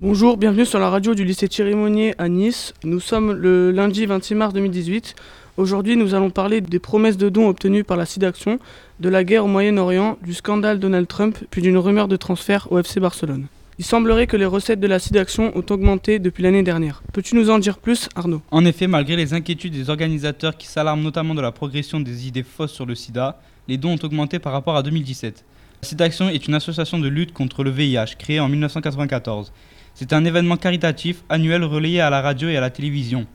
Bonjour, bienvenue sur la radio du lycée Thierry à Nice. Nous sommes le lundi 26 mars 2018. Aujourd'hui, nous allons parler des promesses de dons obtenues par la SIDAction, de la guerre au Moyen-Orient, du scandale Donald Trump, puis d'une rumeur de transfert au FC Barcelone. Il semblerait que les recettes de la SIDAction ont augmenté depuis l'année dernière. Peux-tu nous en dire plus, Arnaud? En effet, malgré les inquiétudes des organisateurs qui s'alarment notamment de la progression des idées fausses sur le sida, les dons ont augmenté par rapport à 2017. La SIDAction est une association de lutte contre le VIH créée en 1994. C'est un événement caritatif annuel relayé à la radio et à la télévision.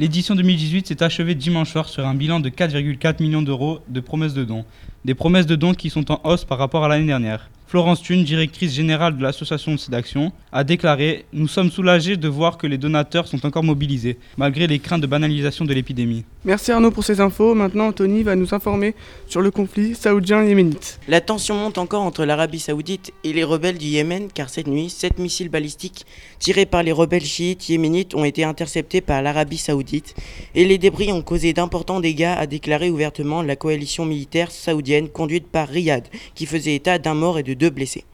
L'édition 2018 s'est achevée dimanche soir sur un bilan de 4,4 millions d'euros de promesses de dons. Des promesses de dons qui sont en hausse par rapport à l'année dernière. Florence Thune, directrice générale de l'association de SIDAction, a déclaré Nous sommes soulagés de voir que les donateurs sont encore mobilisés, malgré les craintes de banalisation de l'épidémie. Merci Arnaud pour ces infos. Maintenant, Anthony va nous informer sur le conflit saoudien-yéménite. La tension monte encore entre l'Arabie saoudite et les rebelles du Yémen, car cette nuit, sept missiles balistiques tirés par les rebelles chiites yéménites ont été interceptés par l'Arabie saoudite, et les débris ont causé d'importants dégâts, a déclaré ouvertement la coalition militaire saoudienne conduite par Riyad, qui faisait état d'un mort et de deux blessés.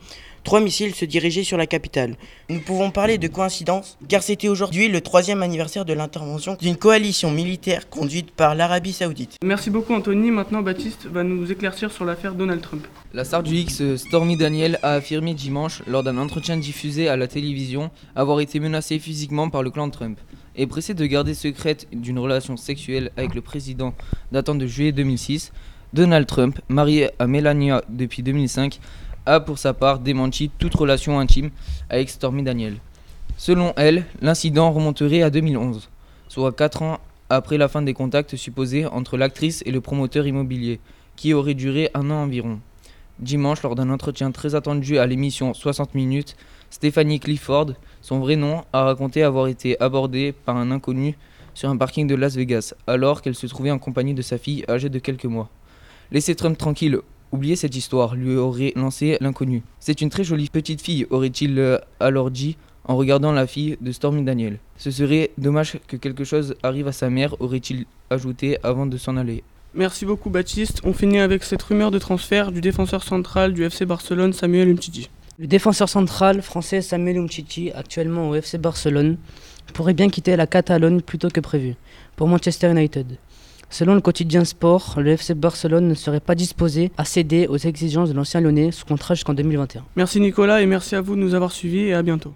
Trois missiles se dirigeaient sur la capitale. Nous pouvons parler de coïncidence, car c'était aujourd'hui le troisième anniversaire de l'intervention d'une coalition militaire conduite par l'Arabie saoudite. Merci beaucoup Anthony. Maintenant, Baptiste va nous éclaircir sur l'affaire Donald Trump. La star du X, Stormy Daniel, a affirmé dimanche, lors d'un entretien diffusé à la télévision, avoir été menacée physiquement par le clan Trump. Et pressée de garder secrète d'une relation sexuelle avec le président datant de juillet 2006, Donald Trump, marié à Melania depuis 2005, a pour sa part démenti toute relation intime avec Stormy Daniel. Selon elle, l'incident remonterait à 2011, soit 4 ans après la fin des contacts supposés entre l'actrice et le promoteur immobilier, qui aurait duré un an environ. Dimanche, lors d'un entretien très attendu à l'émission 60 minutes, Stephanie Clifford, son vrai nom, a raconté avoir été abordée par un inconnu sur un parking de Las Vegas, alors qu'elle se trouvait en compagnie de sa fille âgée de quelques mois. Laissez Trump tranquille, oubliez cette histoire, lui aurait lancé l'inconnu. C'est une très jolie petite fille, aurait-il euh, alors dit en regardant la fille de Stormy Daniel. Ce serait dommage que quelque chose arrive à sa mère, aurait-il ajouté avant de s'en aller. Merci beaucoup Baptiste. On finit avec cette rumeur de transfert du défenseur central du FC Barcelone, Samuel Umtiti. Le défenseur central français Samuel Umtiti, actuellement au FC Barcelone, pourrait bien quitter la Catalogne plus tôt que prévu, pour Manchester United. Selon le quotidien Sport, le FC Barcelone ne serait pas disposé à céder aux exigences de l'ancien Lyonnais sous contrat jusqu'en 2021. Merci Nicolas et merci à vous de nous avoir suivis et à bientôt.